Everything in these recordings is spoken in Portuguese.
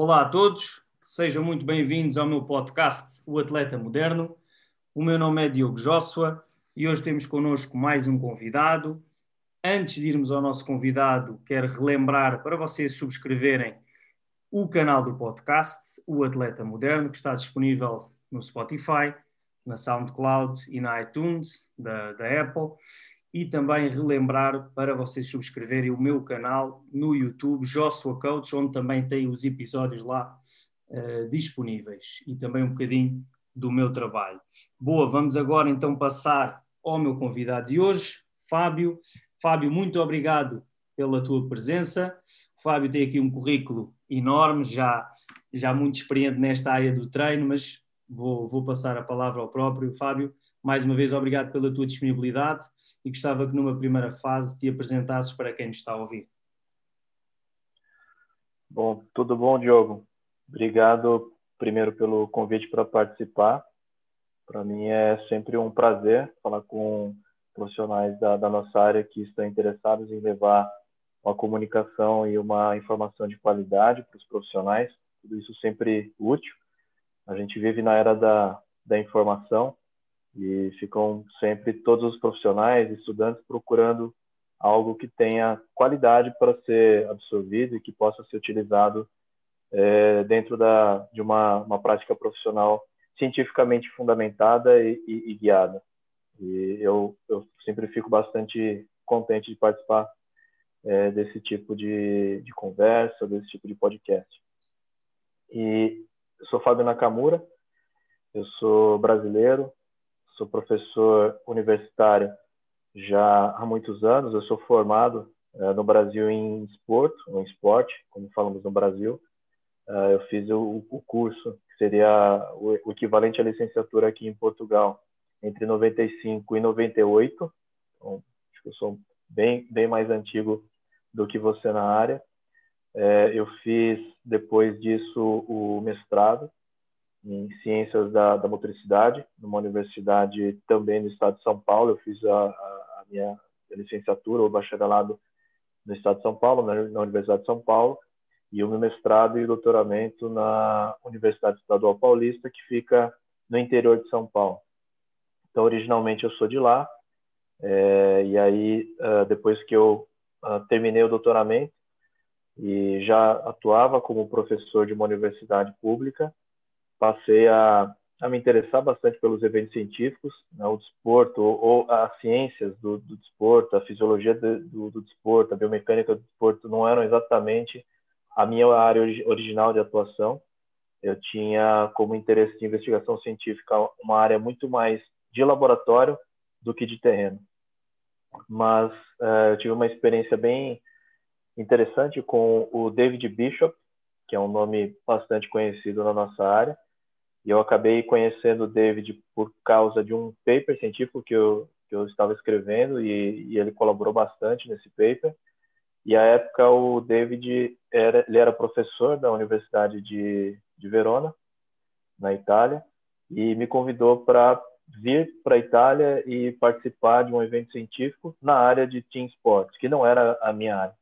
Olá a todos, sejam muito bem-vindos ao meu podcast O Atleta Moderno. O meu nome é Diogo Joshua e hoje temos connosco mais um convidado. Antes de irmos ao nosso convidado, quero relembrar para vocês subscreverem o canal do podcast, O Atleta Moderno, que está disponível no Spotify, na SoundCloud e na iTunes da, da Apple e também relembrar para vocês subscreverem o meu canal no YouTube, Joshua Coach, onde também tem os episódios lá uh, disponíveis e também um bocadinho do meu trabalho. Boa, vamos agora então passar ao meu convidado de hoje, Fábio. Fábio, muito obrigado pela tua presença. O Fábio tem aqui um currículo enorme, já, já muito experiente nesta área do treino, mas vou, vou passar a palavra ao próprio Fábio mais uma vez, obrigado pela tua disponibilidade e gostava que numa primeira fase te apresentasses para quem nos está a ouvir. Bom, tudo bom, Diogo? Obrigado primeiro pelo convite para participar. Para mim é sempre um prazer falar com profissionais da, da nossa área que estão interessados em levar uma comunicação e uma informação de qualidade para os profissionais. Tudo isso sempre útil. A gente vive na era da, da informação e ficam sempre todos os profissionais, estudantes procurando algo que tenha qualidade para ser absorvido e que possa ser utilizado é, dentro da, de uma, uma prática profissional cientificamente fundamentada e, e, e guiada. E eu, eu sempre fico bastante contente de participar é, desse tipo de, de conversa, desse tipo de podcast. E eu sou Fábio Nakamura, eu sou brasileiro, sou professor universitário já há muitos anos. Eu sou formado uh, no Brasil em esporte, em esporte, como falamos no Brasil. Uh, eu fiz o, o, curso, que seria o, o, equivalente à licenciatura aqui em Portugal, entre 95 e 98. Então, acho que eu sou bem, bem mais antigo do que você na área. Uh, eu fiz, depois disso, o mestrado em Ciências da, da, Motricidade, numa universidade também no estado de São Paulo. Eu fiz a, a minha licenciatura ou bacharelado no estado de São Paulo, na, na, Universidade de São Paulo, e o meu mestrado e doutoramento na Universidade Estadual Paulista, que fica no interior de São Paulo. Então, originalmente eu sou de lá, é, e aí, uh, depois que eu uh, terminei o doutoramento, e já atuava como professor de uma universidade pública, passei a, a me interessar bastante pelos eventos científicos, né, o desporto ou, ou, as ciências do, do desporto, a fisiologia do, do, do, desporto, a biomecânica do desporto não eram exatamente a minha área original de atuação. Eu tinha como interesse de investigação científica uma área muito mais de laboratório do que de terreno. Mas uh, eu tive uma experiência bem interessante com o David Bishop, que é um nome bastante conhecido na nossa área, e eu acabei conhecendo o David por causa de um paper científico que eu, que eu estava escrevendo e, e ele colaborou bastante nesse paper. E à época o David era, ele era professor da Universidade de, de Verona, na Itália, e me convidou para vir para a Itália e participar de um evento científico na área de team sports, que não era a minha área.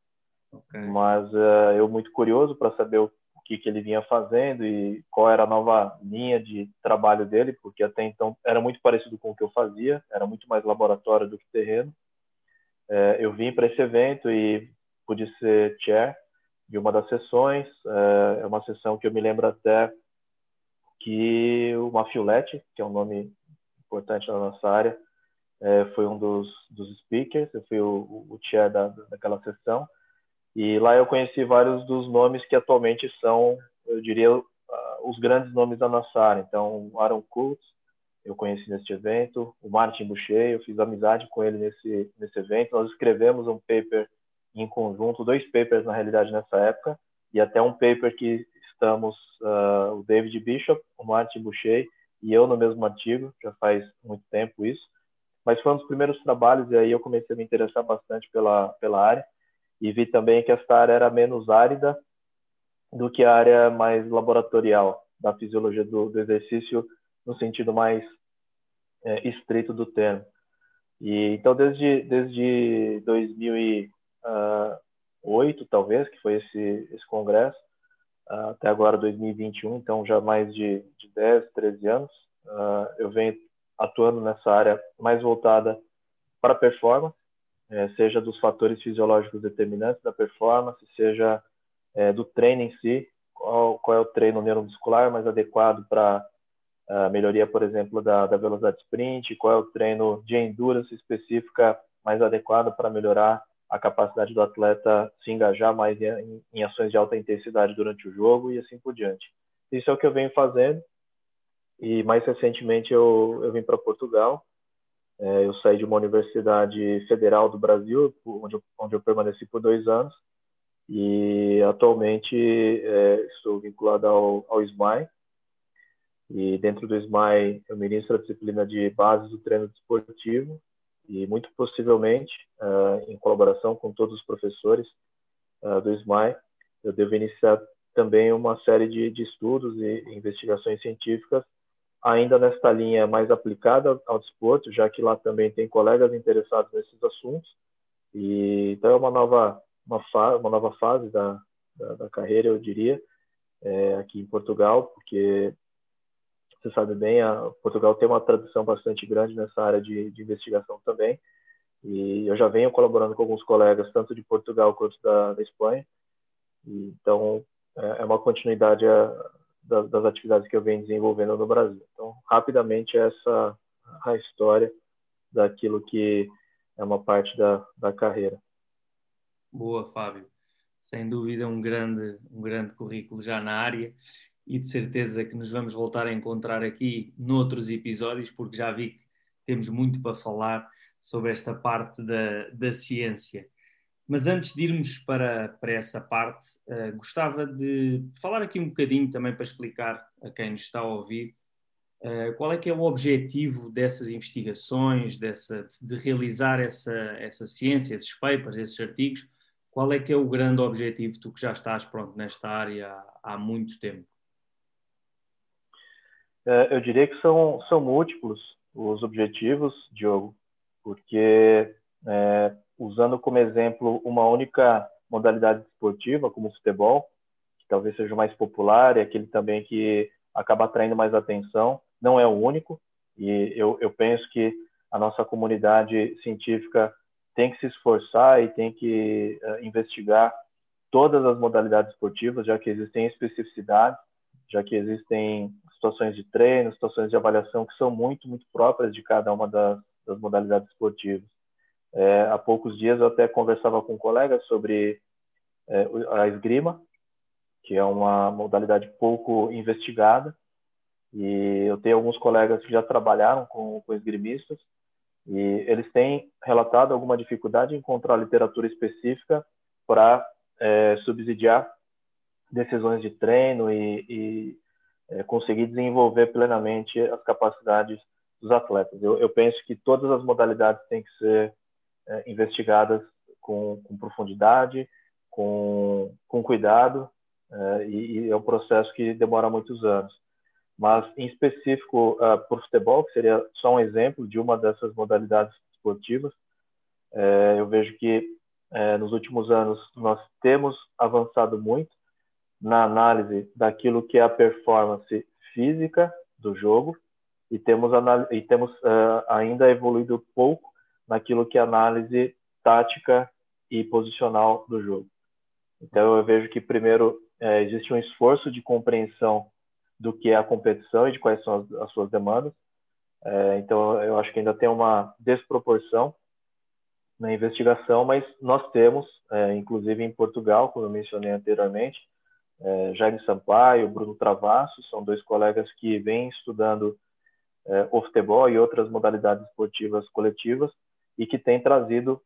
Okay. Mas uh, eu muito curioso para saber o que, que ele vinha fazendo e qual era a nova linha de trabalho dele, porque até então era muito parecido com o que eu fazia, era muito mais laboratório do que terreno. É, eu vim para esse evento e pude ser chair de uma das sessões. É, é uma sessão que eu me lembro até que o Mafiolete, que é um nome importante na nossa área, é, foi um dos, dos speakers, eu fui o, o chair da, daquela sessão. E lá eu conheci vários dos nomes que atualmente são, eu diria, uh, os grandes nomes da nossa área. Então, o Aaron Kurtz, eu conheci neste evento, o Martin Boucher, eu fiz amizade com ele nesse, nesse evento. Nós escrevemos um paper em conjunto, dois papers na realidade nessa época, e até um paper que estamos, uh, o David Bishop, o Martin Boucher e eu no mesmo artigo, já faz muito tempo isso. Mas foi um dos primeiros trabalhos e aí eu comecei a me interessar bastante pela, pela área e vi também que esta área era menos árida do que a área mais laboratorial da fisiologia do, do exercício no sentido mais é, estrito do termo. E então desde desde 2008 talvez que foi esse esse congresso até agora 2021, então já mais de, de 10, 13 anos. Uh, eu venho atuando nessa área mais voltada para performance, é, seja dos fatores fisiológicos determinantes da performance, seja é, do treino em si, qual, qual, é o treino neuromuscular mais adequado para a melhoria, por exemplo, da, da velocidade sprint, qual é o treino de endurance específica mais adequado para melhorar a capacidade do atleta se engajar mais em, em, ações de alta intensidade durante o jogo e assim por diante. Isso é o que eu venho fazendo e mais recentemente eu, eu vim para Portugal. É, eu saí de uma universidade federal do Brasil, onde eu, onde eu permaneci por dois anos e atualmente é, estou vinculado ao, ao SMAI e dentro do SMAI eu ministro a disciplina de bases do treino desportivo e muito possivelmente, uh, em colaboração com todos os professores uh, do SMAI, eu devo iniciar também uma série de, de, estudos e investigações científicas ainda nesta linha mais aplicada ao desporto, já que lá também tem colegas interessados nesses assuntos. E então é uma nova uma, fa uma nova fase da, da, da carreira, eu diria, é, aqui em Portugal, porque você sabe bem, a, Portugal tem uma tradição bastante grande nessa área de, de, investigação também. E eu já venho colaborando com alguns colegas, tanto de Portugal quanto da, da Espanha. E, então, é, é, uma continuidade a, das, das, atividades que eu venho desenvolvendo no Brasil. Então, rapidamente, essa a história daquilo que é uma parte da, da carreira. Boa, Fábio. Sem dúvida, um grande, um grande currículo já na área e de certeza que nos vamos voltar a encontrar aqui noutros episódios, porque já vi que temos muito para falar sobre esta parte da, da ciência. Mas antes de irmos para, para essa parte, uh, gostava de falar aqui um bocadinho também para explicar a quem nos está a ouvir qual é que é o objetivo dessas investigações, dessa, de realizar essa, essa ciência, esses papers, esses artigos, qual é que é o grande objetivo, tu que já estás pronto nesta área há, muito tempo? É, eu diria que são, são múltiplos os objetivos, Diogo, porque é, usando como exemplo uma única modalidade esportiva, como o futebol, que talvez seja o mais popular e aquele também que acaba atraindo mais atenção, não é o único, e eu, eu penso que a nossa comunidade científica tem que se esforçar e tem que uh, investigar todas as modalidades esportivas, já que existem especificidades, já que existem situações de treino, situações de avaliação que são muito, muito próprias de cada uma das, das modalidades esportivas. É, há poucos dias eu até conversava com um colega sobre é, a esgrima, que é uma modalidade pouco investigada, e eu tenho alguns colegas que já trabalharam com, com esgrimistas, e eles têm relatado alguma dificuldade em encontrar literatura específica para é, subsidiar decisões de treino e, e é, conseguir desenvolver plenamente as capacidades dos atletas. Eu, eu, penso que todas as modalidades têm que ser é, investigadas com, com, profundidade, com, com cuidado, é, e, e, é um processo que demora muitos anos. Mas, em específico, uh, é, por futebol, que seria só um exemplo de uma dessas modalidades esportivas, é, eu vejo que é, nos últimos anos nós temos avançado muito na análise daquilo que é a performance física do jogo e temos, e temos uh, ainda evoluído pouco naquilo que é análise tática e posicional do jogo. Então eu vejo que primeiro é, existe um esforço de compreensão do que é a competição e de quais são as, as suas demandas. É, então eu acho que ainda tem uma desproporção na investigação, mas nós temos, é, inclusive em Portugal, como eu mencionei anteriormente, é, Jaime Sampaio, Bruno Travasso, são dois colegas que vêm estudando é, o futebol e outras modalidades esportivas coletivas e que têm trazido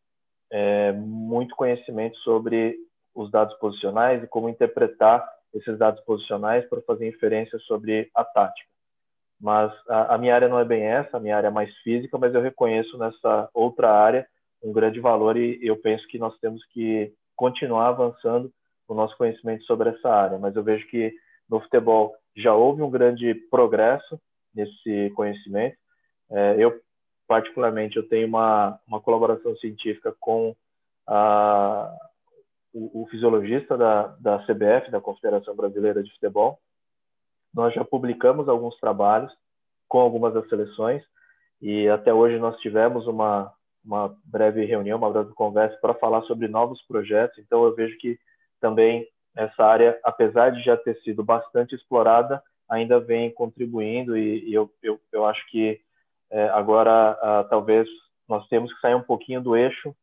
é, muito conhecimento sobre os dados posicionais e como interpretar esses dados posicionais para fazer inferência sobre a tática. Mas a, a minha área não é bem essa, a minha área é mais física, mas eu reconheço nessa outra área um grande valor e eu penso que nós temos que continuar avançando o nosso conhecimento sobre essa área, mas eu vejo que no futebol já houve um grande progresso nesse conhecimento. É, eu, particularmente, eu tenho uma, uma colaboração científica com a, o, o fisiologista da, da CBF, da Confederação Brasileira de Futebol. Nós já publicamos alguns trabalhos com algumas das seleções e até hoje nós tivemos uma, uma breve reunião, uma breve conversa para falar sobre novos projetos. Então eu vejo que também essa área, apesar de já ter sido bastante explorada, ainda vem contribuindo e, e eu, eu, eu, acho que é, agora ah, talvez nós temos que sair um pouquinho do eixo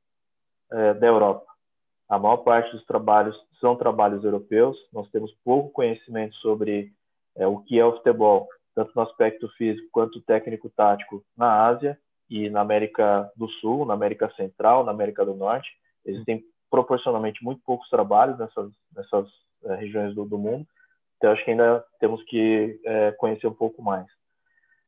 é, da Europa. A maior parte dos trabalhos são trabalhos europeus, nós temos pouco conhecimento sobre é, o que é o futebol, tanto no aspecto físico quanto técnico-tático na Ásia e na América do Sul, na América Central, na América do Norte. Existem proporcionalmente muito poucos trabalhos nessas, nessas é, regiões do, do, mundo, então acho que ainda temos que é, conhecer um pouco mais.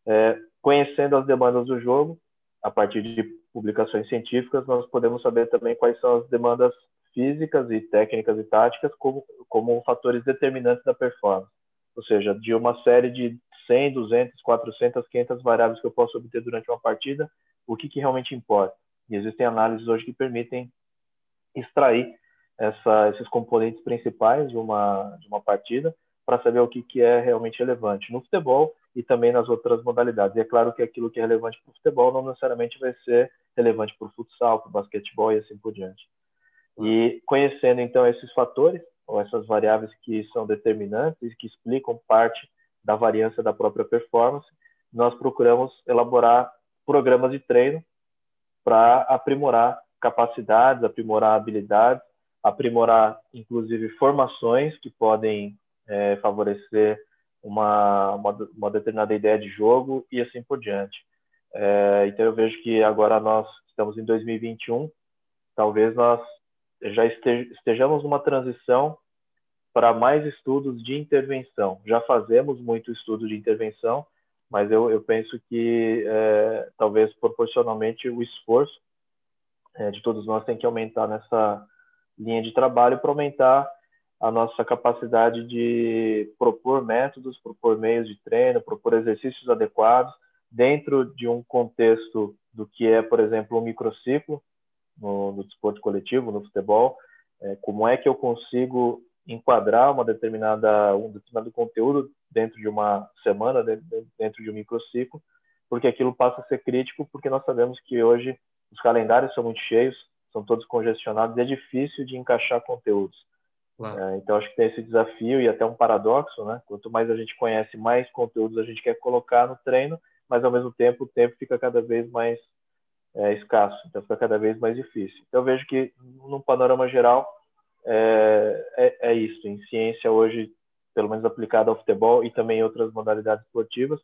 É, conhecendo as demandas do jogo, a partir de publicações científicas, nós podemos saber também quais são as demandas físicas e técnicas e táticas como, como fatores determinantes da performance. Ou seja, de uma série de 100, 200, 400, 500 variáveis que eu posso obter durante uma partida, o que, que realmente importa. E existem análises hoje que permitem extrair essa, esses componentes principais de uma, de uma partida para saber o que, que é realmente relevante no futebol e também nas outras modalidades. E é claro que aquilo que é relevante para o futebol não necessariamente vai ser relevante para o futsal, para o basquetebol e assim por diante. E conhecendo então esses fatores, ou essas variáveis que são determinantes que explicam parte da variância da própria performance, nós procuramos elaborar programas de treino para aprimorar capacidades, aprimorar habilidades, aprimorar inclusive formações que podem é, favorecer uma, uma, uma, determinada ideia de jogo e assim por diante. É, então eu vejo que agora nós estamos em 2021, talvez nós já estejamos numa transição para mais estudos de intervenção. Já fazemos muito estudo de intervenção, mas eu, eu penso que é, talvez proporcionalmente o esforço é, de todos nós tem que aumentar nessa linha de trabalho para aumentar a nossa capacidade de propor métodos, propor meios de treino, propor exercícios adequados dentro de um contexto do que é, por exemplo, um microciclo no, no desporto coletivo, no futebol, é, como é que eu consigo enquadrar uma determinada um determinado conteúdo dentro de uma semana, dentro de um microciclo, porque aquilo passa a ser crítico, porque nós sabemos que hoje os calendários são muito cheios, são todos congestionados, e é difícil de encaixar conteúdos. Claro. É, então acho que tem esse desafio e até um paradoxo, né? Quanto mais a gente conhece, mais conteúdos a gente quer colocar no treino, mas ao mesmo tempo o tempo fica cada vez mais é, escasso, então fica cada vez mais difícil. Então eu vejo que no panorama geral é, é, é isso. Em ciência hoje, pelo menos aplicada ao futebol e também outras modalidades esportivas,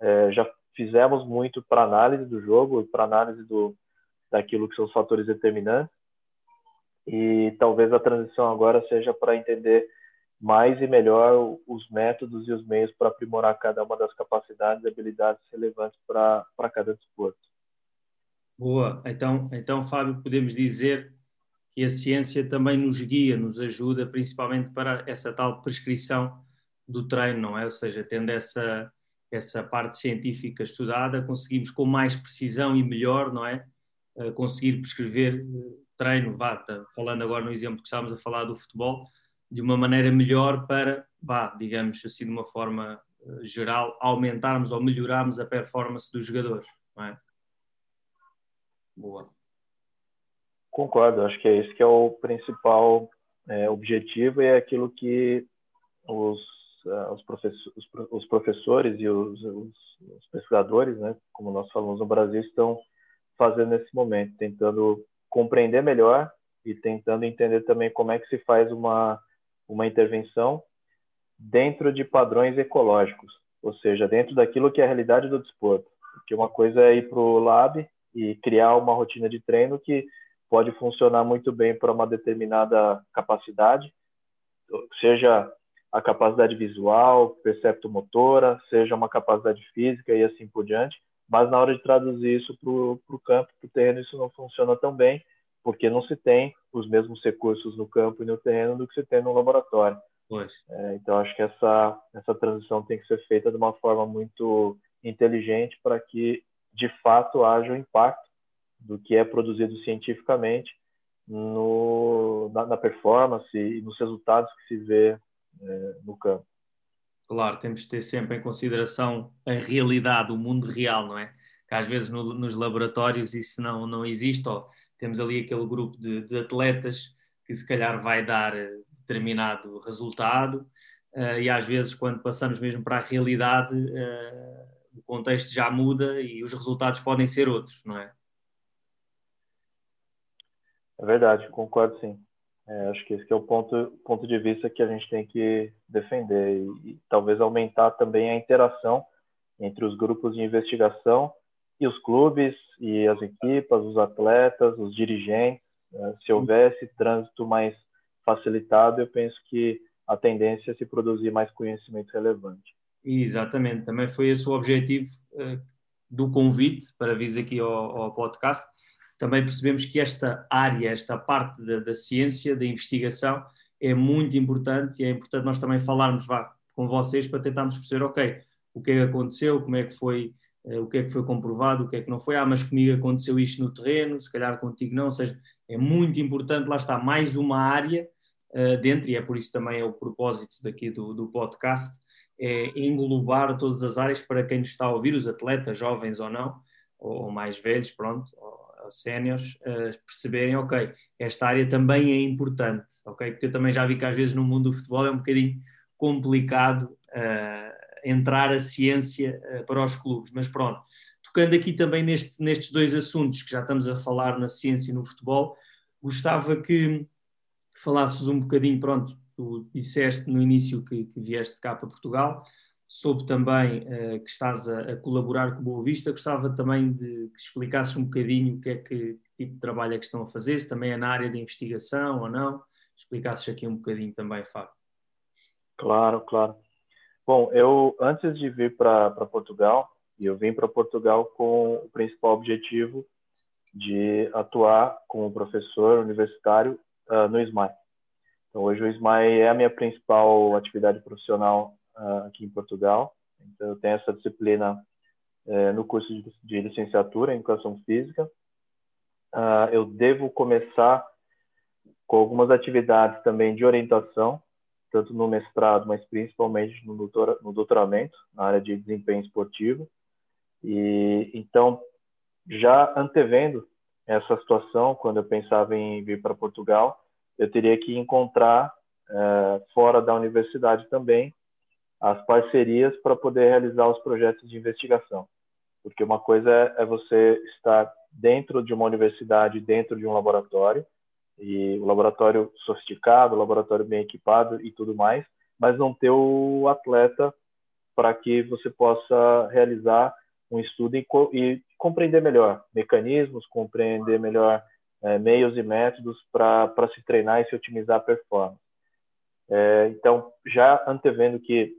é, já fizemos muito para análise do jogo, para análise do daquilo que são os fatores determinantes e talvez a transição agora seja para entender mais e melhor os métodos e os meios para aprimorar cada uma das capacidades e habilidades relevantes para cada desporto. Boa. Então, então, Fábio, podemos dizer que a ciência também nos guia, nos ajuda, principalmente para essa tal prescrição do treino, não é? Ou seja, tendo essa, essa parte científica estudada, conseguimos com mais precisão e melhor, não é? Uh, conseguir prescrever uh, treino, vá, tá, falando agora no exemplo que estávamos a falar do futebol, de uma maneira melhor para, vá, digamos assim, de uma forma uh, geral, aumentarmos ou melhorarmos a performance dos jogadores, não é? Boa. Concordo, acho que é esse que é o principal é, objetivo e é aquilo que os, uh, os, professor, os, os, professores e os, os, pesquisadores, né, como nós falamos no Brasil, estão fazendo nesse momento, tentando compreender melhor e tentando entender também como é que se faz uma, uma intervenção dentro de padrões ecológicos, ou seja, dentro daquilo que é a realidade do desporto. Porque uma coisa é ir para o lab e criar uma rotina de treino que pode funcionar muito bem para uma determinada capacidade, seja a capacidade visual, perceptomotora, seja uma capacidade física e assim por diante mas na hora de traduzir isso para o campo, para o terreno, isso não funciona tão bem, porque não se tem os mesmos recursos no campo e no terreno do que se tem no laboratório. É, então, acho que essa, essa transição tem que ser feita de uma forma muito inteligente para que, de fato, haja um impacto do que é produzido cientificamente no, na, na, performance e nos resultados que se vê é, no campo. Claro, temos de ter sempre em consideração a realidade, o mundo real, não é? Que às vezes no, nos laboratórios isso não, não existe, ou temos ali aquele grupo de, de atletas que se calhar vai dar eh, determinado resultado, uh, e às vezes quando passamos mesmo para a realidade, uh, o contexto já muda e os resultados podem ser outros, não é? É verdade, concordo sim. É, acho que esse é o ponto, ponto de vista que a gente tem que defender e, e, talvez aumentar também a interação entre os grupos de investigação e os clubes e as equipas, os atletas, os dirigentes. Né? Se houvesse trânsito mais facilitado, eu penso que a tendência é se produzir mais conhecimento relevante. Exatamente, também foi esse o objetivo uh, do convite para vir aqui ao, ao podcast. Também percebemos que esta área, esta parte da, da ciência, da investigação, é muito importante e é importante nós também falarmos vá, com vocês para tentarmos perceber, ok, o que é que aconteceu, como é que foi, uh, o que é que foi comprovado, o que é que não foi, ah, mas comigo aconteceu isto no terreno, se calhar contigo não, ou seja, é muito importante, lá está, mais uma área uh, dentro, e é por isso também é o propósito daqui do, do podcast, é englobar todas as áreas para quem nos está a ouvir, os atletas, jovens ou não, ou, mais velhos, pronto, séniores uh, perceberem, ok, esta área também é importante, ok? Porque eu também já vi que às vezes no mundo do futebol é um bocadinho complicado uh, entrar a ciência uh, para os clubes, mas pronto. Tocando aqui também neste, nestes dois assuntos que já estamos a falar na ciência e no futebol, gostava que falasses um bocadinho, pronto, tu disseste no início que, que vieste cá para Portugal, soube também uh, que estás a, a, colaborar com Boa Vista. Gostava também de que explicasses um bocadinho o que é que, que, tipo de trabalho é que estão a fazer, se também é na área de investigação ou não. Explicasses aqui um bocadinho também, Fábio. Claro, claro. Bom, eu antes de vir para Portugal, eu vim para Portugal com o principal objetivo de atuar como professor universitário uh, no SMAI. Então, hoje o SMAI é a minha principal atividade profissional uh, aqui em Portugal. Então, eu tenho essa disciplina uh, no curso de, de, licenciatura em Educação Física. Uh, eu devo começar com algumas atividades também de orientação, tanto no mestrado, mas principalmente no, doutora, no doutoramento, na área de desempenho esportivo. E então, já antevendo essa situação, quando eu pensava em vir para Portugal, eu teria que encontrar uh, fora da universidade também as parcerias para poder realizar os projetos de investigação. Porque uma coisa é, é você estar dentro de uma universidade, dentro de um laboratório, e o laboratório sofisticado, o laboratório bem equipado e tudo mais, mas não ter o atleta para que você possa realizar um estudo e, e compreender melhor mecanismos, compreender melhor é, meios e métodos para se treinar e se otimizar a performance. É, então, já antevendo que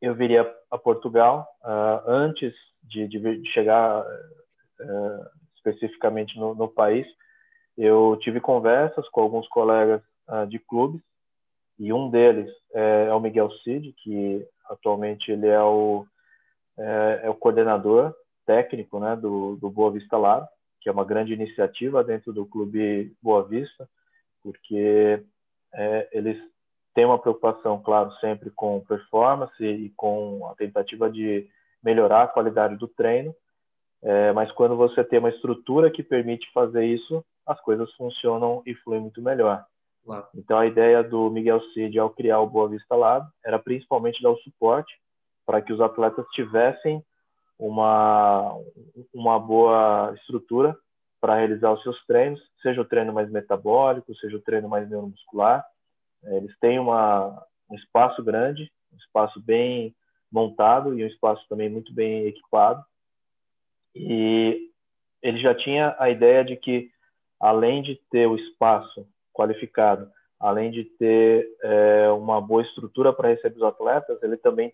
eu viria a Portugal uh, antes de, de, chegar uh, especificamente no, no, país. Eu tive conversas com alguns colegas uh, de clubes e um deles é, é, o Miguel Cid, que atualmente ele é o, é, é o coordenador técnico né, do, do Boa Vista Lab, que é uma grande iniciativa dentro do clube Boa Vista, porque é, eles tem uma preocupação, claro, sempre com performance e com a tentativa de melhorar a qualidade do treino, é, mas quando você tem uma estrutura que permite fazer isso, as coisas funcionam e fluem muito melhor. Claro. Então, a ideia do Miguel Cid ao criar o Boa Vista Lab era principalmente dar o suporte para que os atletas tivessem uma, uma boa estrutura para realizar os seus treinos, seja o treino mais metabólico, seja o treino mais neuromuscular, eles têm uma, um espaço grande, um espaço bem montado e um espaço também muito bem equipado. E ele já tinha a ideia de que, além de ter o espaço qualificado, além de ter é, uma boa estrutura para receber os atletas, ele também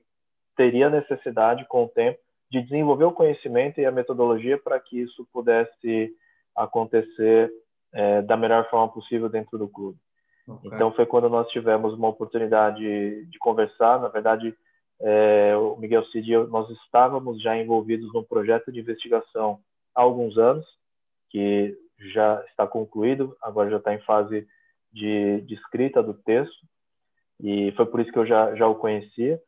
teria necessidade, com o tempo, de desenvolver o conhecimento e a metodologia para que isso pudesse acontecer é, da melhor forma possível dentro do clube. Okay. Então foi quando nós tivemos uma oportunidade de conversar. Na verdade, é, o Miguel Cid e eu, nós estávamos já envolvidos num projeto de investigação há alguns anos, que já está concluído, agora já está em fase de, de, escrita do texto, e foi por isso que eu já, já o conhecia.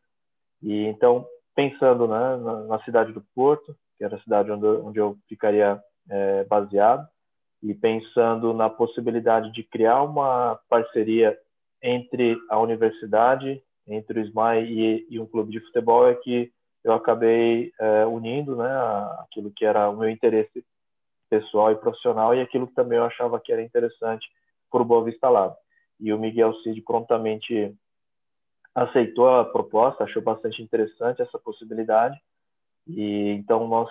E então, pensando né, na, na, cidade do Porto, que era a cidade onde, onde eu ficaria é, baseado, e pensando na possibilidade de criar uma parceria entre a universidade, entre o SMAI e, e um clube de futebol, é que eu acabei é, unindo né, aquilo que era o meu interesse pessoal e profissional e aquilo que também eu achava que era interessante o Boa Vista Lab. E o Miguel Cid prontamente aceitou a proposta, achou bastante interessante essa possibilidade. E então nós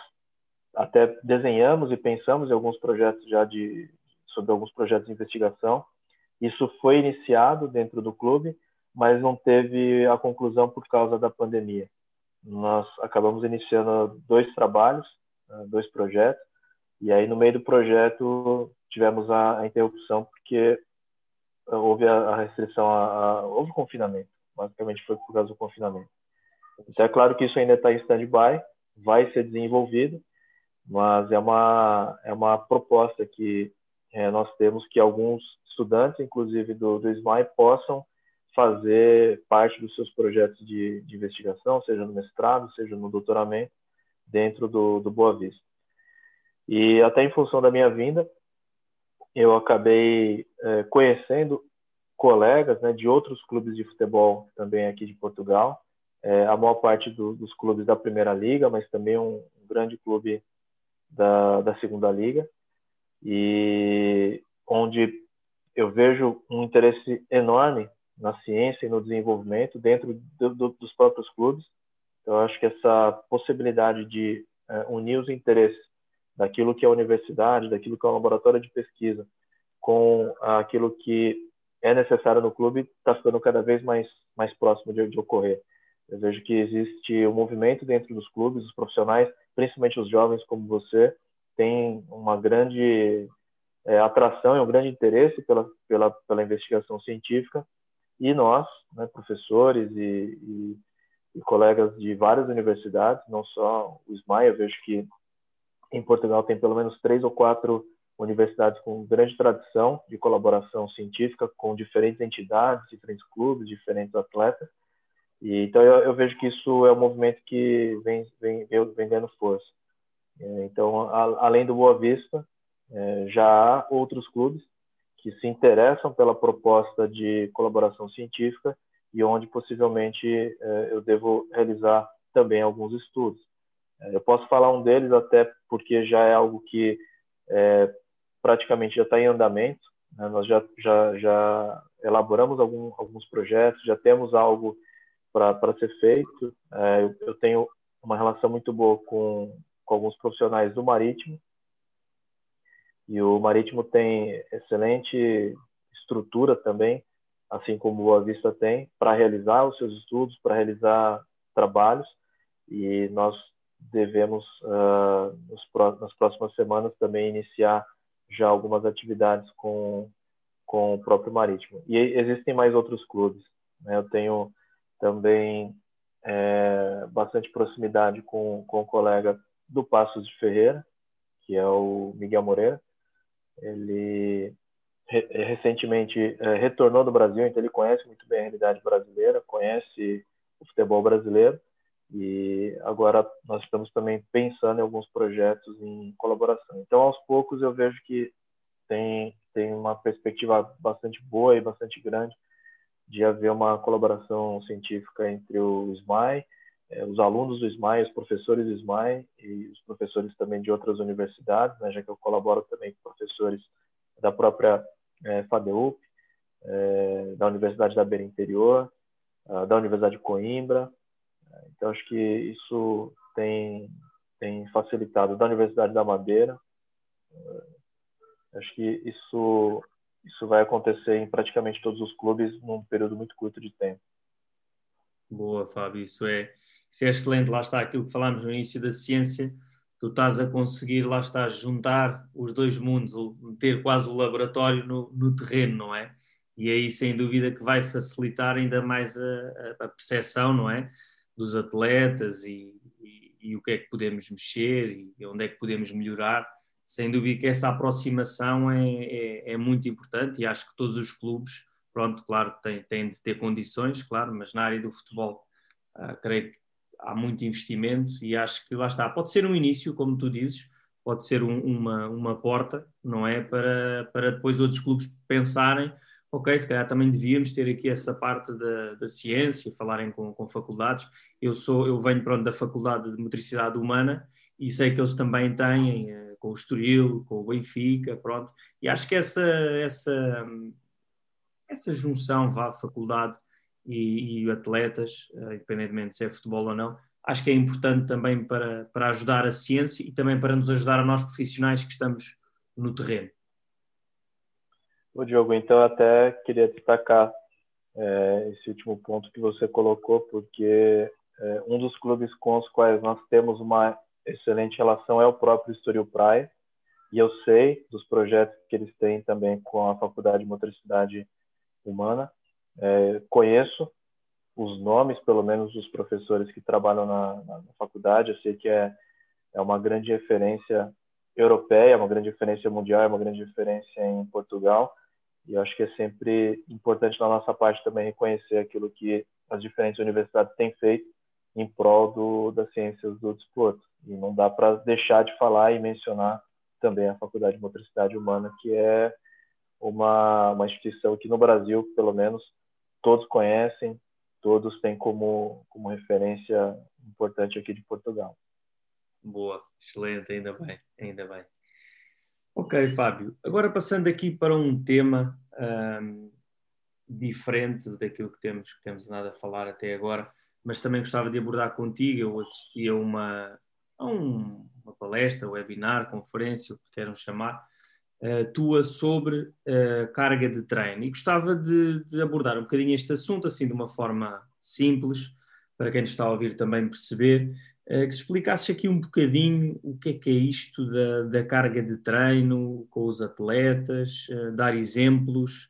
até desenhamos e pensamos em alguns projetos já de sobre alguns projetos de investigação. Isso foi iniciado dentro do clube, mas não teve a conclusão por causa da pandemia. Nós acabamos iniciando dois trabalhos, né, dois projetos, e aí no meio do projeto tivemos a, a interrupção porque houve a, a restrição, a, houve confinamento. Basicamente foi por causa do confinamento. Então é claro que isso ainda está em stand-by, vai ser desenvolvido, mas é uma é uma proposta que é, nós temos que alguns estudantes, inclusive do, do SMAI, possam fazer parte dos seus projetos de, de, investigação, seja no mestrado, seja no doutoramento, dentro do, do Boa Vista. E até em função da minha vinda, eu acabei é, conhecendo colegas né, de outros clubes de futebol também aqui de Portugal, é, a maior parte do, dos clubes da Primeira Liga, mas também um, grande clube da, da Segunda Liga, e onde eu vejo um interesse enorme na ciência e no desenvolvimento dentro do, do, dos próprios clubes. Então, eu acho que essa possibilidade de é, unir os interesses daquilo que é a universidade, daquilo que é o laboratório de pesquisa, com aquilo que é necessário no clube, está ficando cada vez mais, mais próximo de, de ocorrer. Eu vejo que existe um movimento dentro dos clubes, os profissionais, principalmente os jovens como você, têm uma grande é, atração e um grande interesse pela, pela, pela investigação científica e nós, né, professores e, e, e, colegas de várias universidades, não só o SMAI, eu vejo que em Portugal tem pelo menos três ou quatro universidades com grande tradição de colaboração científica com diferentes entidades, diferentes clubes, diferentes atletas. E, então eu, eu vejo que isso é um movimento que vem, vem, vem ganhando força. É, então, a, além do Boa Vista, é, já há outros clubes que se interessam pela proposta de colaboração científica e onde possivelmente é, eu devo realizar também alguns estudos. É, eu posso falar um deles até porque já é algo que é, praticamente já está em andamento. Né? Nós já, já, já elaboramos algum, alguns projetos, já temos algo para ser feito. É, eu, eu, tenho uma relação muito boa com, com alguns profissionais do Marítimo, e o Marítimo tem excelente estrutura também, assim como Boa Vista tem, para realizar os seus estudos, para realizar trabalhos. E nós devemos, uh, nos, nas próximas semanas, também iniciar já algumas atividades com, com o próprio Marítimo. E existem mais outros clubes. Né? Eu tenho também é, bastante proximidade com, com o colega do Passos de Ferreira, que é o Miguel Moreira, ele re recentemente é, retornou do Brasil, então ele conhece muito bem a realidade brasileira, conhece o futebol brasileiro e agora nós estamos também pensando em alguns projetos em colaboração. Então, aos poucos, eu vejo que tem, tem uma perspectiva bastante boa e bastante grande de haver uma colaboração científica entre o SMAI, é, os alunos do SMAI, os professores do SMAI e os professores também de outras universidades, né, já que eu colaboro também com professores da própria é, FADEUP, é, da Universidade da Beira Interior, da Universidade de Coimbra. Então, acho que isso tem, tem facilitado, da Universidade da Madeira. Acho que isso, isso vai acontecer em praticamente todos os clubes num período muito curto de tempo. Boa, Fábio. Isso é, isso é excelente, lá está aquilo que falámos no início da ciência, tu estás a conseguir, lá está, juntar os dois mundos, ter quase o laboratório no, no terreno, não é? E aí, sem dúvida, que vai facilitar ainda mais a, a percepção, não é? Dos atletas e, e, e, o que é que podemos mexer e onde é que podemos melhorar, sem dúvida que essa aproximação é, é, é, muito importante e acho que todos os clubes, pronto, claro, têm, têm de ter condições, claro, mas na área do futebol uh, creio que há muito investimento e acho que lá está. Pode ser um início, como tu dizes, pode ser um, uma, uma porta, não é? Para, para depois outros clubes pensarem, ok, se calhar também devíamos ter aqui essa parte da, da ciência, falarem com, com faculdades. Eu sou, eu venho pronto da Faculdade de Motricidade Humana e sei que eles também têm, eh, com o Estoril, com o Benfica, pronto. E acho que essa, essa, essa junção, vá, faculdade e, e atletas, eh, independentemente se é futebol ou não, acho que é importante também para, para ajudar a ciência e também para nos ajudar a nós profissionais que estamos no terreno. O Diogo, então até queria destacar é, esse último ponto que você colocou, porque é, um dos clubes com os quais nós temos uma excelente relação é o próprio Estoril Praia, e eu sei dos projetos que eles têm também com a Faculdade de Motricidade Humana. É, conheço os nomes, pelo menos, dos professores que trabalham na, na, na, faculdade. Eu sei que é, é uma grande referência europeia, uma grande referência mundial, é uma grande referência em Portugal. E acho que é sempre importante da nossa parte também reconhecer aquilo que as diferentes universidades têm feito em prol do, das ciências do desporto. E não dá para deixar de falar e mencionar também a Faculdade de Motricidade Humana, que é uma, uma instituição que no Brasil, pelo menos, todos conhecem, todos têm como, como referência importante aqui de Portugal. Boa, excelente, ainda bem, ainda bem. Ok, Fábio. Agora passando aqui para um tema um, diferente daquilo que temos, que temos nada a falar até agora, mas também gostava de abordar contigo. Eu assisti a uma, a um, uma palestra, webinar, conferência, o que queiram chamar, uh, tua sobre uh, carga de treino. E gostava de, de, abordar um bocadinho este assunto, assim, de uma forma simples, para quem nos está a ouvir também perceber, que explicasses aqui um bocadinho o que é que é isto da, da carga de treino com os atletas, dar exemplos,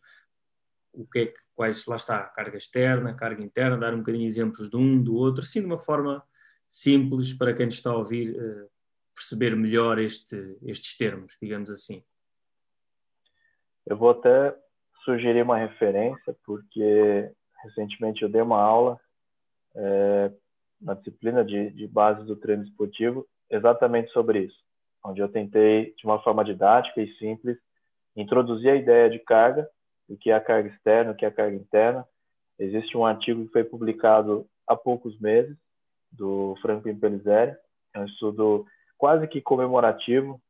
o que é que, quais, lá está, carga externa, carga interna, dar um bocadinho exemplos de um, do outro, assim, de uma forma simples para quem está a ouvir perceber melhor este, estes termos, digamos assim. Eu vou até sugerir uma referência, porque recentemente eu dei uma aula é, na disciplina de, de do treino esportivo exatamente sobre isso, onde eu tentei, de uma forma didática e simples, introduzir a ideia de carga, o que é a carga externa, o que é a carga interna. Existe um artigo que foi publicado há poucos meses, do Franklin Pellizzeri, é um estudo quase que comemorativo,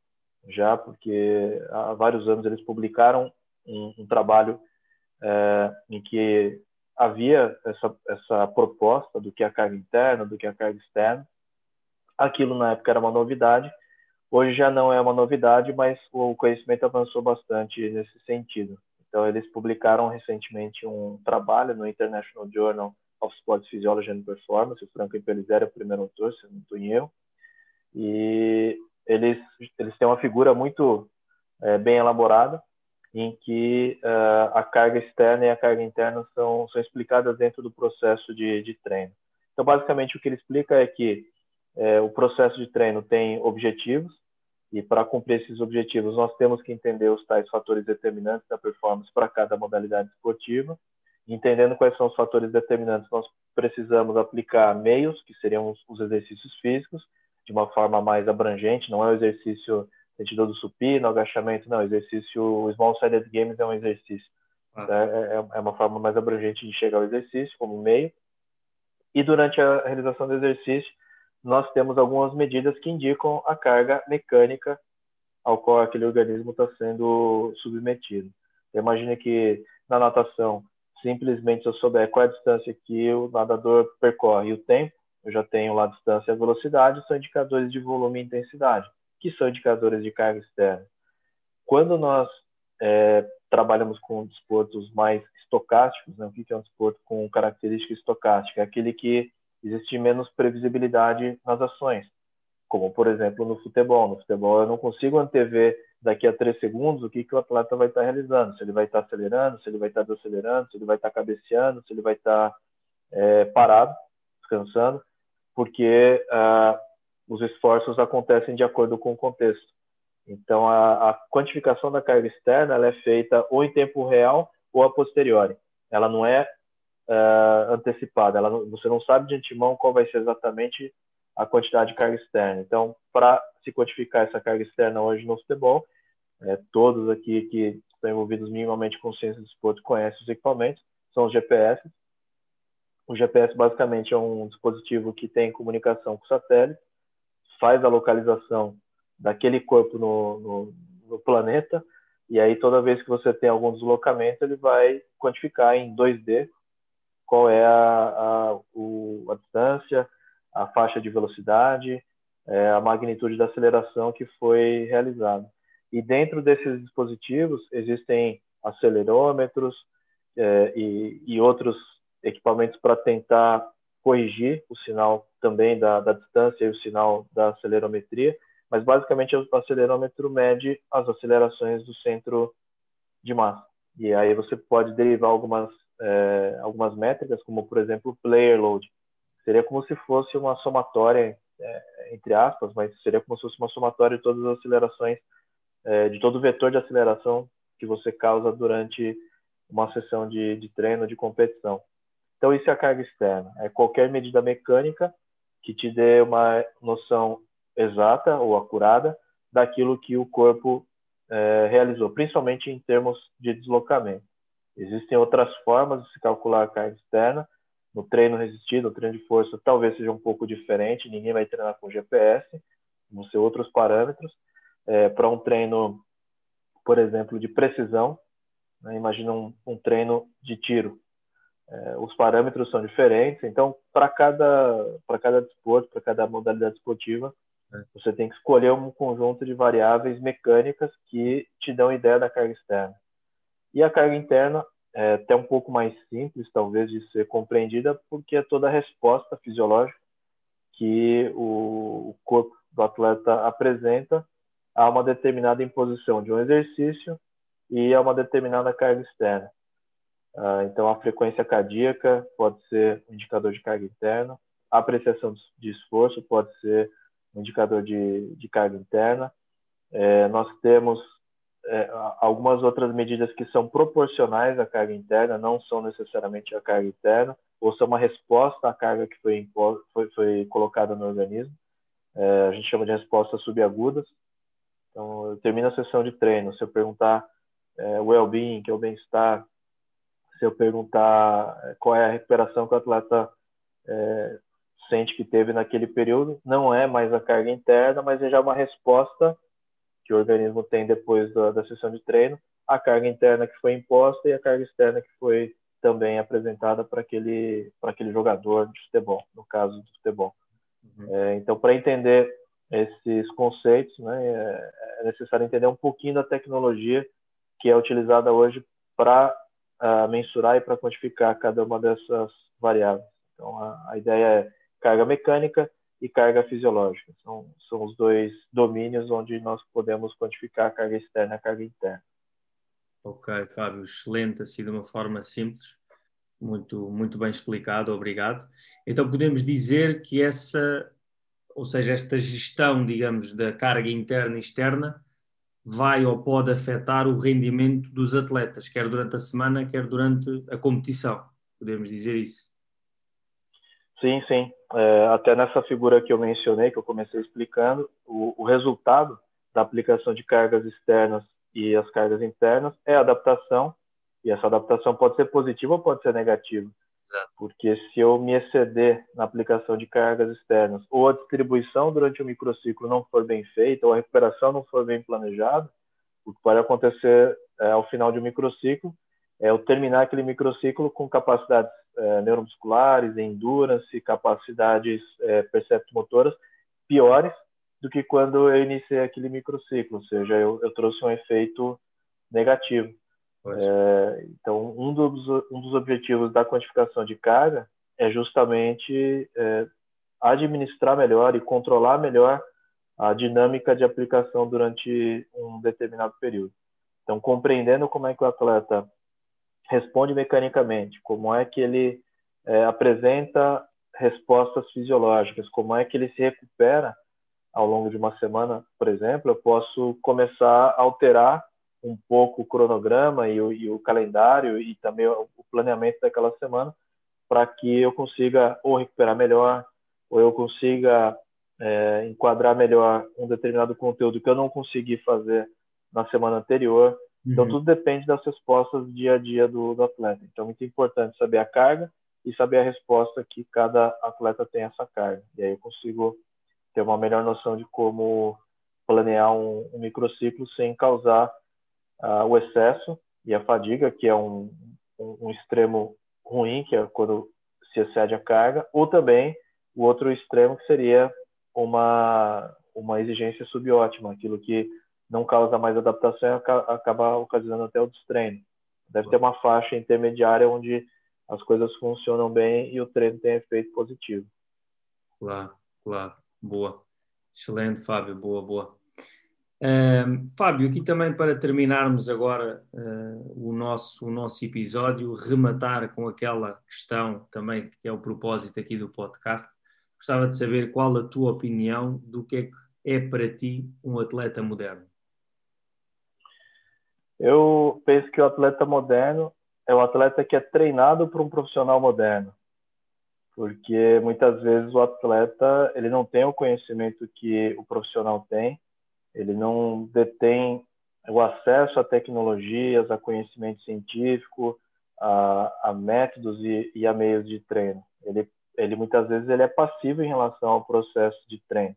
já, porque há vários anos eles publicaram um, um trabalho é, em que havia essa, essa proposta do que é a carga interna, do que é a carga externa. Aquilo na época era uma novidade, hoje já não é uma novidade, mas o conhecimento avançou bastante nesse sentido. Então, eles publicaram recentemente um trabalho no International Journal of Sports Physiology and Performance, o Franco Pellizzeri é o primeiro autor, se não estou em erro, e eles, eles têm uma figura muito é, bem elaborada, em que uh, a carga externa e a carga interna são, são explicadas dentro do processo de, de treino. Então, basicamente, o que ele explica é que é, o processo de treino tem objetivos, e para cumprir esses objetivos, nós temos que entender os tais fatores determinantes da performance para cada modalidade esportiva. Entendendo quais são os fatores determinantes, nós precisamos aplicar meios, que seriam os, os exercícios físicos, de uma forma mais abrangente, não é o exercício sentido do supino, agachamento, não, exercício, o Small Sided Games é um exercício. Ah. É, é, é, uma forma mais abrangente de chegar ao exercício como meio. E durante a realização do exercício, nós temos algumas medidas que indicam a carga mecânica ao qual aquele organismo está sendo submetido. Imagine que na natação, simplesmente se eu souber qual é a distância que o nadador percorre e o tempo, eu já tenho lá a distância e a velocidade, são indicadores de volume e intensidade, que são indicadores de carga externa. Quando nós é, trabalhamos com desportos mais estocásticos, né? o que é um desporto com característica estocástica? É aquele que existe menos previsibilidade nas ações, como, por exemplo, no futebol. No futebol, eu não consigo antever daqui a três segundos o que, que o atleta vai estar realizando, se ele vai estar acelerando, se ele vai estar desacelerando, se ele vai estar cabeceando, se ele vai estar é, parado, descansando porque uh, os esforços acontecem de acordo com o contexto. Então, a, a quantificação da carga externa é feita ou em tempo real ou a posteriori. Ela não é uh, antecipada. Ela não, você não sabe de antemão qual vai ser exatamente a quantidade de carga externa. Então, para se quantificar essa carga externa hoje no futebol, é, todos aqui que estão envolvidos minimamente com ciência do esporte conhecem os equipamentos, são os GPS. O GPS basicamente é um dispositivo que tem comunicação com o satélite, faz a localização daquele corpo no, no, no planeta, e aí toda vez que você tem algum deslocamento, ele vai quantificar em 2D qual é a, a, o, a distância, a faixa de velocidade, é, a magnitude da aceleração que foi realizada. E dentro desses dispositivos existem acelerômetros é, e, e, outros equipamentos para tentar corrigir o sinal também da, da, distância e o sinal da acelerometria, mas basicamente o acelerômetro mede as acelerações do centro de massa. E aí você pode derivar algumas é, algumas métricas, como por exemplo player load. Seria como se fosse uma somatória, é, entre aspas, mas seria como se fosse uma somatória de todas as acelerações, é, de todo o vetor de aceleração que você causa durante uma sessão de, de treino, de competição. Então, isso é a carga externa. É qualquer medida mecânica que te dê uma noção exata ou acurada daquilo que o corpo é, realizou, principalmente em termos de deslocamento. Existem outras formas de se calcular a carga externa. No treino resistido, no treino de força, talvez seja um pouco diferente. Ninguém vai treinar com GPS, vão ser outros parâmetros. É, Para um treino, por exemplo, de precisão, né? imagina um, um, treino de tiro. É, os parâmetros são diferentes, então, para cada, cada desporto, para cada modalidade esportiva, é. você tem que escolher um conjunto de variáveis mecânicas que te dão ideia da carga externa. E a carga interna é até um pouco mais simples, talvez, de ser compreendida, porque é toda a resposta fisiológica que o corpo do atleta apresenta a uma determinada imposição de um exercício e a uma determinada carga externa. Ah, então, a frequência cardíaca pode ser um indicador de carga interna, a apreciação de esforço pode ser um indicador de, de carga interna. É, nós temos é, algumas outras medidas que são proporcionais à carga interna, não são necessariamente a carga interna, ou são uma resposta à carga que foi, foi, foi colocada no organismo. É, a gente chama de respostas subagudas. Então, eu termino a sessão de treino. Se eu perguntar é, well-being, que é o bem-estar, se eu perguntar é, qual é a recuperação que o atleta é, sente que teve naquele período, não é mais a carga interna, mas é já uma resposta que o organismo tem depois da, da sessão de treino, a carga interna que foi imposta e a carga externa que foi também apresentada para aquele para aquele jogador de futebol, no caso do futebol. Uhum. É, então, para entender esses conceitos, né, é, é necessário entender um pouquinho da tecnologia que é utilizada hoje para uh, mensurar e para quantificar cada uma dessas variáveis. Então, a, a ideia é carga mecânica, e carga fisiológica. São, são os dois domínios onde nós podemos quantificar a carga externa e a carga interna. Ok, Fábio, excelente, assim de uma forma simples, muito, muito bem explicado, obrigado. Então podemos dizer que essa, ou seja, esta gestão, digamos, da carga interna e externa vai ou pode afetar o rendimento dos atletas, quer durante a semana, quer durante a competição. Podemos dizer isso? Sim, sim. É, até nessa figura que eu mencionei, que eu comecei explicando, o, o, resultado da aplicação de cargas externas e as cargas internas é adaptação, e essa adaptação pode ser positiva ou pode ser negativa. Exato. Porque se eu me exceder na aplicação de cargas externas, ou a distribuição durante o microciclo não for bem feita, ou a recuperação não for bem planejada, o que pode acontecer é, ao final de um microciclo é eu terminar aquele microciclo com capacidades é, neuromusculares, endurance, capacidades é, perceptomotoras piores do que quando eu iniciei aquele microciclo, ou seja, eu, eu trouxe um efeito negativo. É, então, um dos, um dos objetivos da quantificação de carga é justamente é, administrar melhor e controlar melhor a dinâmica de aplicação durante um determinado período. Então, compreendendo como é que o atleta responde mecanicamente, como é que ele é, apresenta respostas fisiológicas, como é que ele se recupera ao longo de uma semana, por exemplo, eu posso começar a alterar um pouco o cronograma e o, e o calendário e também o, planeamento daquela semana para que eu consiga ou recuperar melhor ou eu consiga é, enquadrar melhor um determinado conteúdo que eu não consegui fazer na semana anterior. Então, uhum. tudo depende das respostas dia a dia do, do atleta. Então, é muito importante saber a carga e saber a resposta que cada atleta tem essa carga. E aí eu consigo ter uma melhor noção de como planear um, um microciclo sem causar uh, o excesso e a fadiga, que é um, um, um, extremo ruim, que é quando se excede a carga, ou também o outro extremo que seria uma, uma exigência subótima, aquilo que não causa mais adaptação e acaba ocasionando até o destreino. Deve ter uma faixa intermediária onde as coisas funcionam bem e o treino tem efeito positivo. Claro, claro. Boa. Excelente, Fábio. Boa, boa. Fábio, aqui também para terminarmos agora uh, o, nosso, o nosso episódio, rematar com aquela questão também que é o propósito aqui do podcast. Gostava de saber qual a tua opinião do que é que é para ti um atleta moderno. Eu penso que o atleta moderno é o atleta que é treinado por um profissional moderno porque muitas vezes o atleta ele não tem o conhecimento que o profissional tem, ele não detém o acesso a tecnologias, a conhecimento científico, a, a métodos e, e, a meios de treino. Ele, ele muitas vezes ele é passivo em relação ao processo de treino.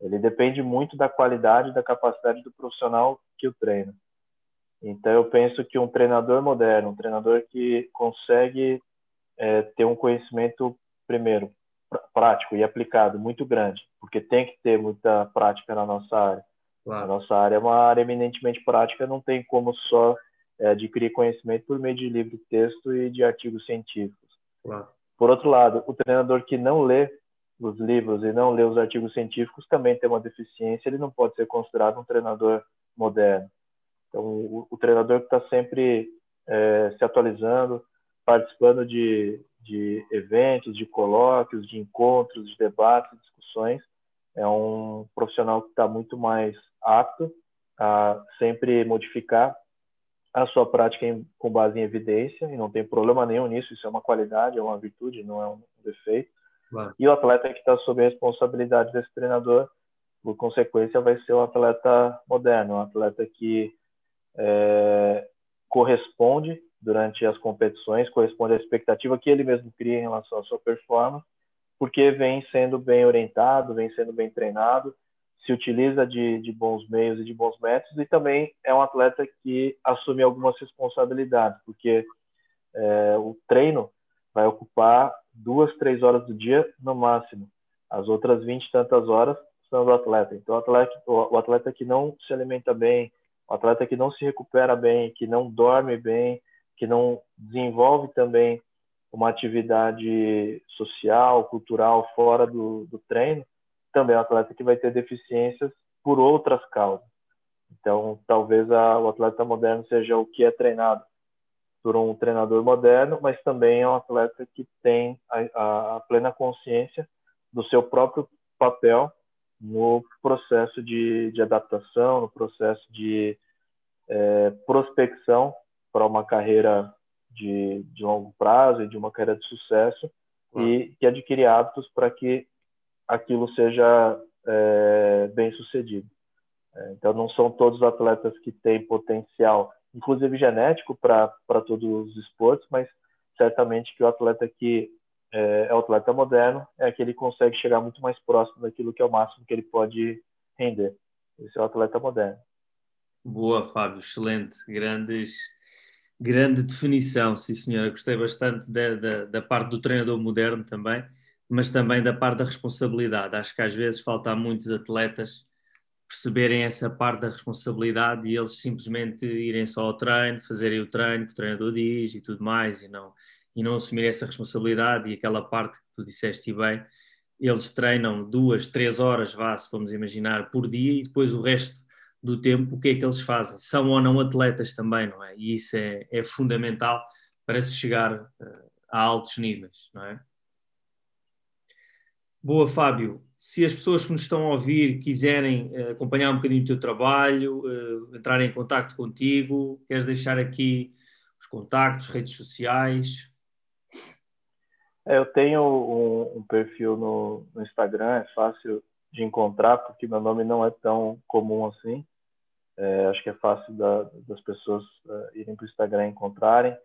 Ele depende muito da qualidade da capacidade do profissional que o treina. Então eu penso que um treinador moderno, um treinador que consegue é, ter um conhecimento primeiro, prático e aplicado muito grande, porque tem que ter muita prática na nossa área. Claro. A nossa área é uma área eminentemente prática, não tem como só é, adquirir conhecimento por meio de livro, texto e de artigos científicos. Claro. Por outro lado, o treinador que não lê os livros e não lê os artigos científicos também tem uma deficiência, ele não pode ser considerado um treinador moderno. Então, o, o treinador que está sempre é, se atualizando, participando de, de eventos, de colóquios, de encontros, de debates, discussões. É um profissional que está muito mais apto a sempre modificar a sua prática em, com base em evidência, e não tem problema nenhum nisso, isso é uma qualidade, é uma virtude, não é um defeito. Claro. E o atleta que está sob a responsabilidade desse treinador, por consequência, vai ser um atleta moderno, um atleta que é, corresponde durante as competições, corresponde à expectativa que ele mesmo cria em relação à sua performance, porque vem sendo bem orientado, vem sendo bem treinado, se utiliza de, de bons meios e de bons métodos, e também é um atleta que assume algumas responsabilidades, porque é, o treino vai ocupar duas, três horas do dia no máximo. As outras vinte e tantas horas são do atleta. Então, o atleta, o atleta que não se alimenta bem, o atleta que não se recupera bem, que não dorme bem, que não desenvolve também uma atividade social, cultural fora do, do treino, também é um atleta que vai ter deficiências por outras causas. Então, talvez a, o atleta moderno seja o que é treinado por um treinador moderno, mas também é um atleta que tem a, a plena consciência do seu próprio papel no processo de, de adaptação, no processo de é, prospecção para uma carreira de, de, longo prazo e de uma carreira de sucesso e que adquire hábitos para que aquilo seja é, bem sucedido. É, então, não são todos os atletas que têm potencial, inclusive genético, para todos os esportes, mas certamente que o atleta que é, é o atleta moderno é aquele que consegue chegar muito mais próximo daquilo que é o máximo que ele pode render. Esse é o atleta moderno. Boa, Fábio, excelente. Grandes Grande definição, sim senhora. Gostei bastante da, da, da, parte do treinador moderno também, mas também da parte da responsabilidade. Acho que às vezes falta a muitos atletas perceberem essa parte da responsabilidade e eles simplesmente irem só ao treino, fazerem o treino que o treinador diz e tudo mais e não, e não assumir essa responsabilidade e aquela parte que tu disseste bem. Eles treinam duas, três horas, vá, se formos imaginar, por dia e depois o resto do tempo, o que é que eles fazem? São ou não atletas também, não é? E isso é, é fundamental para se chegar uh, a altos níveis, não é? Boa, Fábio. Se as pessoas que nos estão a ouvir quiserem uh, acompanhar um bocadinho do teu trabalho, uh, entrarem em contato contigo, queres deixar aqui os contactos, redes sociais? É, eu tenho um, um perfil no, no, Instagram, é fácil de encontrar, porque meu nome não é tão comum assim. É, acho que é fácil da, das pessoas uh, irem para o Instagram e encontrarem.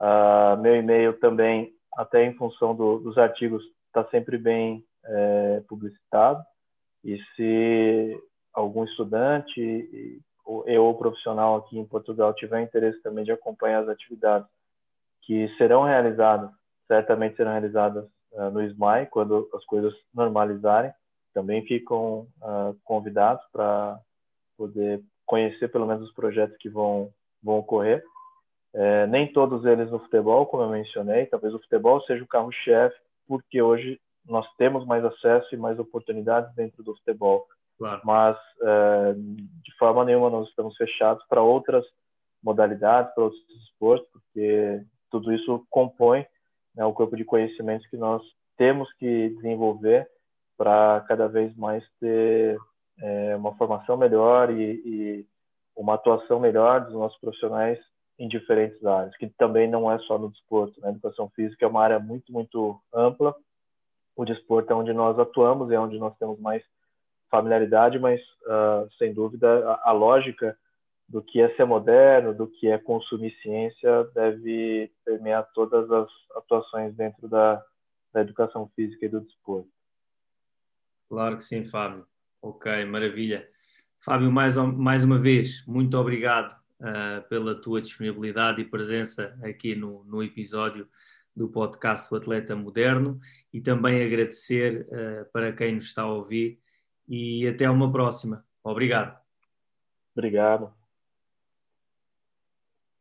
Uh, meu e-mail também, até em função do, dos artigos, está sempre bem é, publicitado. E se algum estudante ou eu ou profissional aqui em Portugal tiver interesse também de acompanhar as atividades que serão realizadas, certamente serão realizadas uh, no SMAI, quando as coisas normalizarem, também ficam uh, convidados para poder conhecer pelo menos os projetos que vão, vão ocorrer. É, nem todos eles no futebol, como eu mencionei, talvez o futebol seja o carro-chefe, porque hoje nós temos mais acesso e mais oportunidades dentro do futebol. Claro. Mas, é, de forma nenhuma, nós estamos fechados para outras modalidades, para outros esportes, porque tudo isso compõe né, o corpo de conhecimentos que nós temos que desenvolver para cada vez mais ter é, uma formação melhor e, e, uma atuação melhor dos nossos profissionais em diferentes áreas, que também não é só no desporto. Né? A educação física é uma área muito, muito ampla. O desporto é onde nós atuamos, é onde nós temos mais familiaridade, mas, uh, sem dúvida, a, a, lógica do que é ser moderno, do que é consumir ciência, deve permear todas as atuações dentro da, da educação física e do desporto. Claro que sim, Fábio. Ok, maravilha. Fábio, mais, mais uma vez, muito obrigado uh, pela tua disponibilidade e presença aqui no, no episódio do podcast do Atleta Moderno e também agradecer uh, para quem nos está a ouvir e até uma próxima. Obrigado. Obrigado.